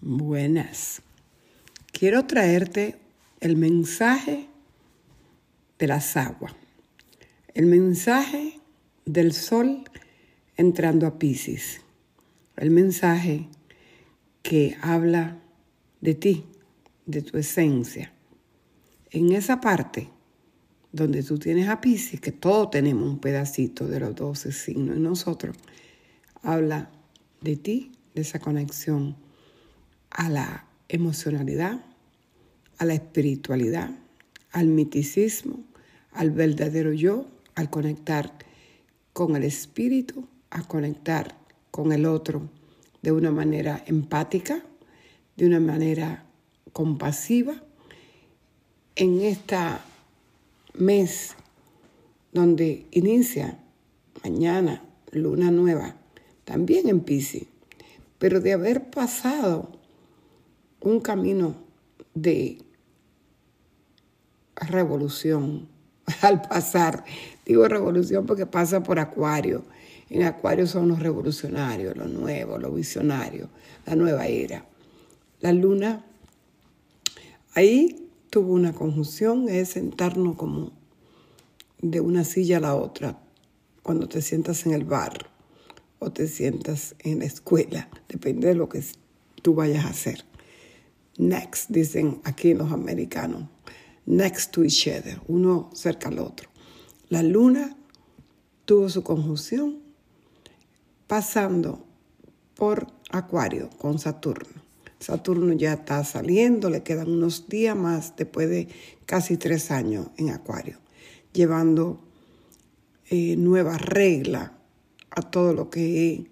Buenas. Quiero traerte el mensaje de las aguas, el mensaje del sol entrando a Pisces, el mensaje que habla de ti, de tu esencia. En esa parte donde tú tienes a Pisces, que todos tenemos un pedacito de los 12 signos en nosotros, habla de ti, de esa conexión a la emocionalidad, a la espiritualidad, al miticismo, al verdadero yo, al conectar con el espíritu, a conectar con el otro de una manera empática, de una manera compasiva. En este mes donde inicia mañana luna nueva, también en Pisces, pero de haber pasado un camino de revolución al pasar. Digo revolución porque pasa por Acuario. En Acuario son los revolucionarios, los nuevos, los visionarios, la nueva era. La luna, ahí tuvo una conjunción, es sentarnos como de una silla a la otra, cuando te sientas en el bar o te sientas en la escuela, depende de lo que tú vayas a hacer. Next, dicen aquí los americanos, next to each other, uno cerca al otro. La luna tuvo su conjunción pasando por Acuario con Saturno. Saturno ya está saliendo, le quedan unos días más después de casi tres años en Acuario, llevando eh, nuevas reglas a todo lo que,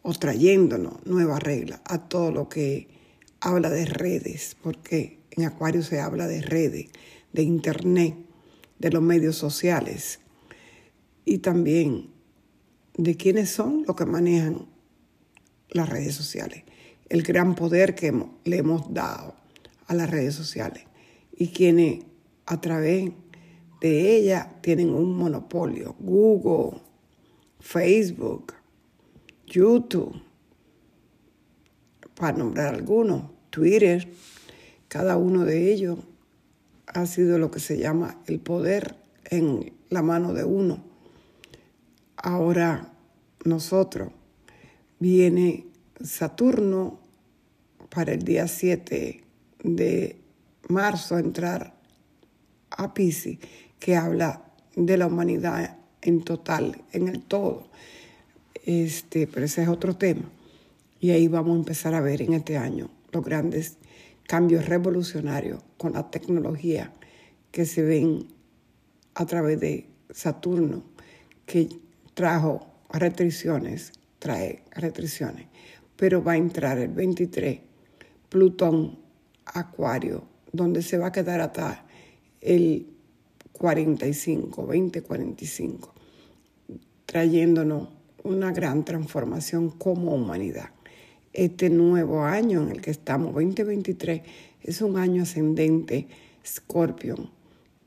o trayéndonos nuevas reglas a todo lo que habla de redes, porque en Acuario se habla de redes, de internet, de los medios sociales y también de quiénes son los que manejan las redes sociales, el gran poder que le hemos dado a las redes sociales y quienes a través de ellas tienen un monopolio, Google, Facebook, YouTube, para nombrar algunos, Twitter, cada uno de ellos ha sido lo que se llama el poder en la mano de uno. Ahora nosotros viene Saturno para el día 7 de marzo a entrar a Pisces, que habla de la humanidad en total, en el todo. Este, pero ese es otro tema. Y ahí vamos a empezar a ver en este año los grandes cambios revolucionarios con la tecnología que se ven a través de Saturno, que trajo restricciones, trae restricciones, pero va a entrar el 23 Plutón Acuario, donde se va a quedar hasta el 45, 2045, trayéndonos una gran transformación como humanidad. Este nuevo año en el que estamos, 2023, es un año ascendente Scorpion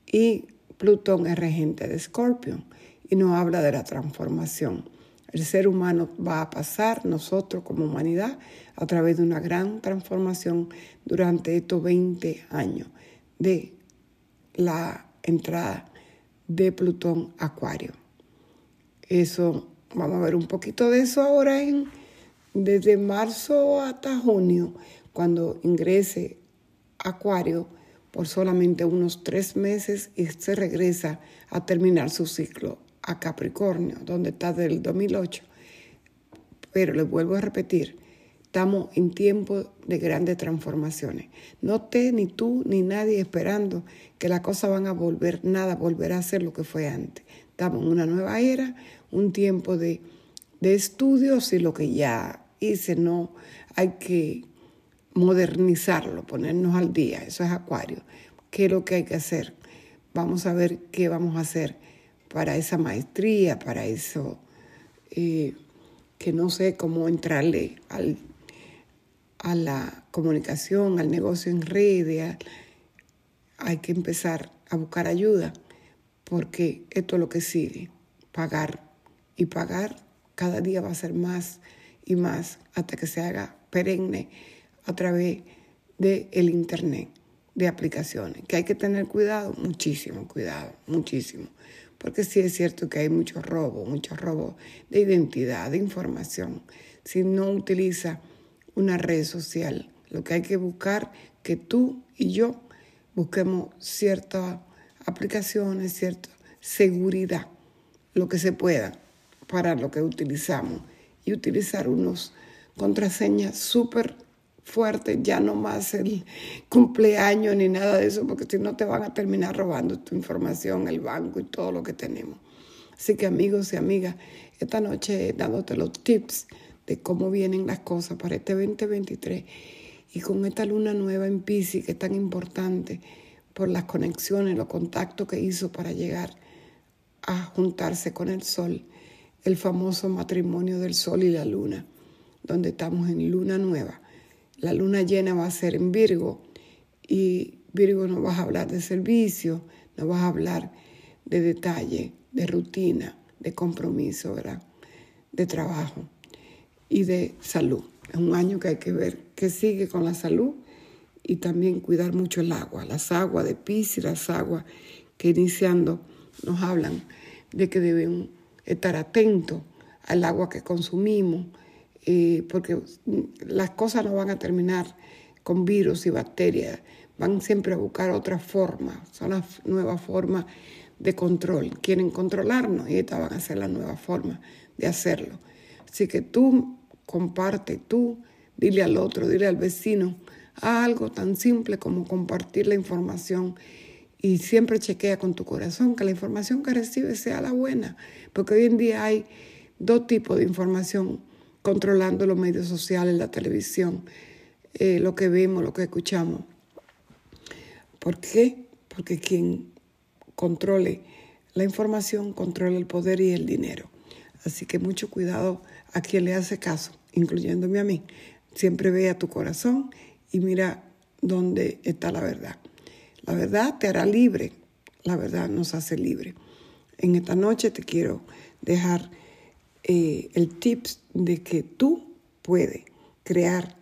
y Plutón es regente de Scorpion y nos habla de la transformación. El ser humano va a pasar, nosotros como humanidad, a través de una gran transformación durante estos 20 años de la entrada de Plutón Acuario. Eso, vamos a ver un poquito de eso ahora en desde marzo hasta junio, cuando ingrese Acuario por solamente unos tres meses y se regresa a terminar su ciclo a Capricornio, donde está desde el 2008. Pero les vuelvo a repetir, estamos en tiempo de grandes transformaciones. No te, ni tú, ni nadie esperando que las cosas van a volver, nada volverá a ser lo que fue antes. Estamos en una nueva era, un tiempo de, de estudios y lo que ya dice, no, hay que modernizarlo, ponernos al día, eso es Acuario. ¿Qué es lo que hay que hacer? Vamos a ver qué vamos a hacer para esa maestría, para eso, eh, que no sé cómo entrarle al, a la comunicación, al negocio en redes, hay que empezar a buscar ayuda, porque esto es lo que sigue, pagar y pagar cada día va a ser más y más hasta que se haga perenne a través del el Internet, de aplicaciones, que hay que tener cuidado, muchísimo cuidado, muchísimo. Porque sí es cierto que hay muchos robos, muchos robos de identidad, de información. Si no utiliza una red social, lo que hay que buscar que tú y yo busquemos ciertas aplicaciones, cierta seguridad, lo que se pueda para lo que utilizamos y utilizar unos contraseñas súper fuertes, ya no más el cumpleaños ni nada de eso, porque si no te van a terminar robando tu información, el banco y todo lo que tenemos. Así que amigos y amigas, esta noche dándote los tips de cómo vienen las cosas para este 2023 y con esta luna nueva en Pisces que es tan importante por las conexiones, los contactos que hizo para llegar a juntarse con el sol, el famoso matrimonio del sol y la luna, donde estamos en luna nueva. La luna llena va a ser en Virgo y Virgo nos va a hablar de servicio, nos va a hablar de detalle, de rutina, de compromiso, ¿verdad? De trabajo y de salud. Es un año que hay que ver qué sigue con la salud y también cuidar mucho el agua, las aguas de pis las aguas que iniciando nos hablan de que debemos estar atentos al agua que consumimos, eh, porque las cosas no van a terminar con virus y bacterias, van siempre a buscar otra forma, son las nuevas formas de control. Quieren controlarnos y esta van a ser la nueva forma de hacerlo. Así que tú comparte, tú dile al otro, dile al vecino, algo tan simple como compartir la información y siempre chequea con tu corazón que la información que recibes sea la buena, porque hoy en día hay dos tipos de información controlando los medios sociales, la televisión, eh, lo que vemos, lo que escuchamos. ¿Por qué? Porque quien controle la información controla el poder y el dinero. Así que mucho cuidado a quien le hace caso, incluyéndome a mí. Siempre ve a tu corazón y mira dónde está la verdad. La verdad te hará libre, la verdad nos hace libre. En esta noche te quiero dejar eh, el tips de que tú puedes crear,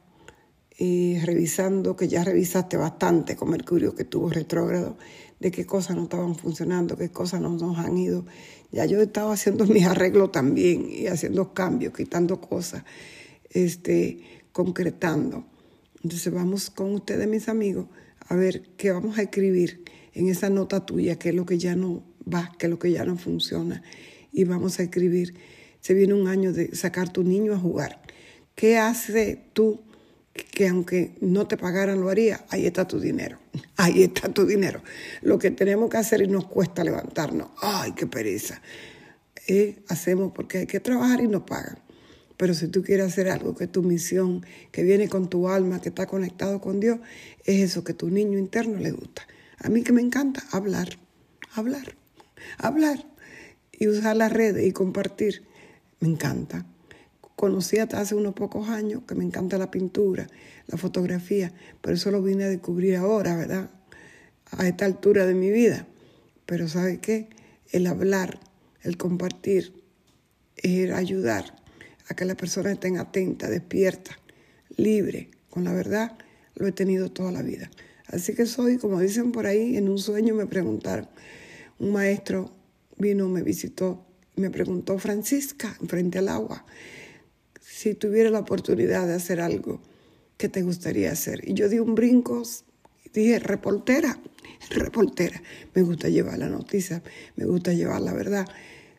eh, revisando, que ya revisaste bastante con Mercurio que tuvo retrógrado, de qué cosas no estaban funcionando, qué cosas no nos han ido. Ya yo he estado haciendo mis arreglos también y haciendo cambios, quitando cosas, este, concretando. Entonces vamos con ustedes, mis amigos, a ver qué vamos a escribir en esa nota tuya, qué es lo que ya no va, qué es lo que ya no funciona. Y vamos a escribir, se viene un año de sacar tu niño a jugar. ¿Qué hace tú que aunque no te pagaran lo haría? Ahí está tu dinero, ahí está tu dinero. Lo que tenemos que hacer y nos cuesta levantarnos, ay, qué pereza. Eh, hacemos porque hay que trabajar y nos pagan. Pero si tú quieres hacer algo que es tu misión, que viene con tu alma, que está conectado con Dios, es eso que tu niño interno le gusta. A mí que me encanta hablar, hablar, hablar y usar las redes y compartir. Me encanta. Conocí hasta hace unos pocos años que me encanta la pintura, la fotografía, pero eso lo vine a descubrir ahora, ¿verdad? A esta altura de mi vida. Pero ¿sabe qué? El hablar, el compartir, el ayudar a que la persona esté atenta, despierta, libre, con la verdad, lo he tenido toda la vida. Así que soy, como dicen por ahí, en un sueño me preguntaron, un maestro vino, me visitó, me preguntó, Francisca, frente al agua, si tuviera la oportunidad de hacer algo, ¿qué te gustaría hacer? Y yo di un brinco, dije, reportera, reportera. Me gusta llevar la noticia, me gusta llevar la verdad,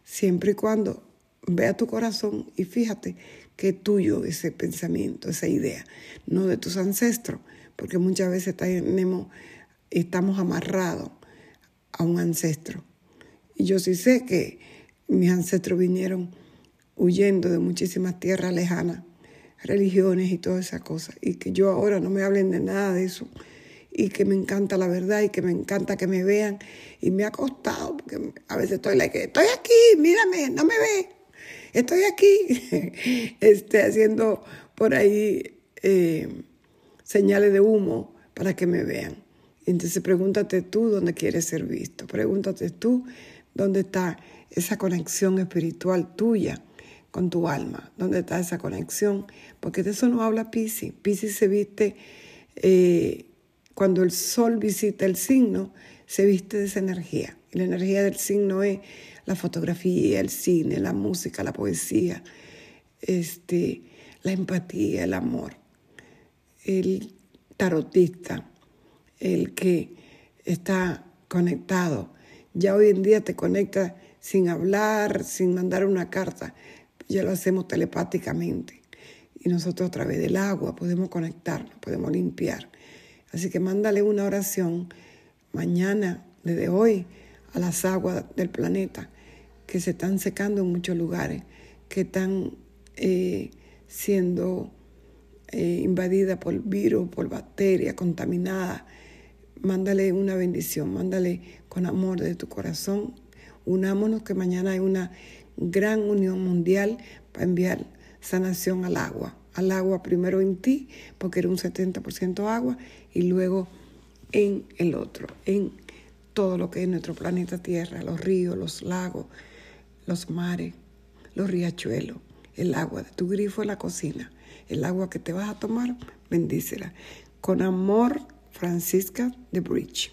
siempre y cuando Ve a tu corazón y fíjate que es tuyo ese pensamiento, esa idea, no de tus ancestros, porque muchas veces tenemos, estamos amarrados a un ancestro. Y yo sí sé que mis ancestros vinieron huyendo de muchísimas tierras lejanas, religiones y todas esas cosas, y que yo ahora no me hablen de nada de eso, y que me encanta la verdad y que me encanta que me vean, y me ha costado, porque a veces estoy like, estoy aquí, mírame, no me ve estoy aquí, este, haciendo por ahí eh, señales de humo para que me vean. Entonces pregúntate tú dónde quieres ser visto, pregúntate tú dónde está esa conexión espiritual tuya con tu alma, dónde está esa conexión, porque de eso no habla Pisces. Pisces se viste, eh, cuando el sol visita el signo, se viste de esa energía. La energía del signo es la fotografía, el cine, la música, la poesía, este, la empatía, el amor. El tarotista, el que está conectado. Ya hoy en día te conecta sin hablar, sin mandar una carta. Ya lo hacemos telepáticamente. Y nosotros a través del agua podemos conectarnos, podemos limpiar. Así que mándale una oración mañana, desde hoy, a las aguas del planeta que se están secando en muchos lugares, que están eh, siendo eh, invadidas por virus, por bacterias, contaminadas. Mándale una bendición, mándale con amor de tu corazón. Unámonos que mañana hay una gran unión mundial para enviar sanación al agua. Al agua primero en ti, porque era un 70% agua, y luego en el otro, en todo lo que es nuestro planeta Tierra, los ríos, los lagos, los mares, los riachuelos, el agua de tu grifo en la cocina, el agua que te vas a tomar, bendícela. Con amor, Francisca de Bridge.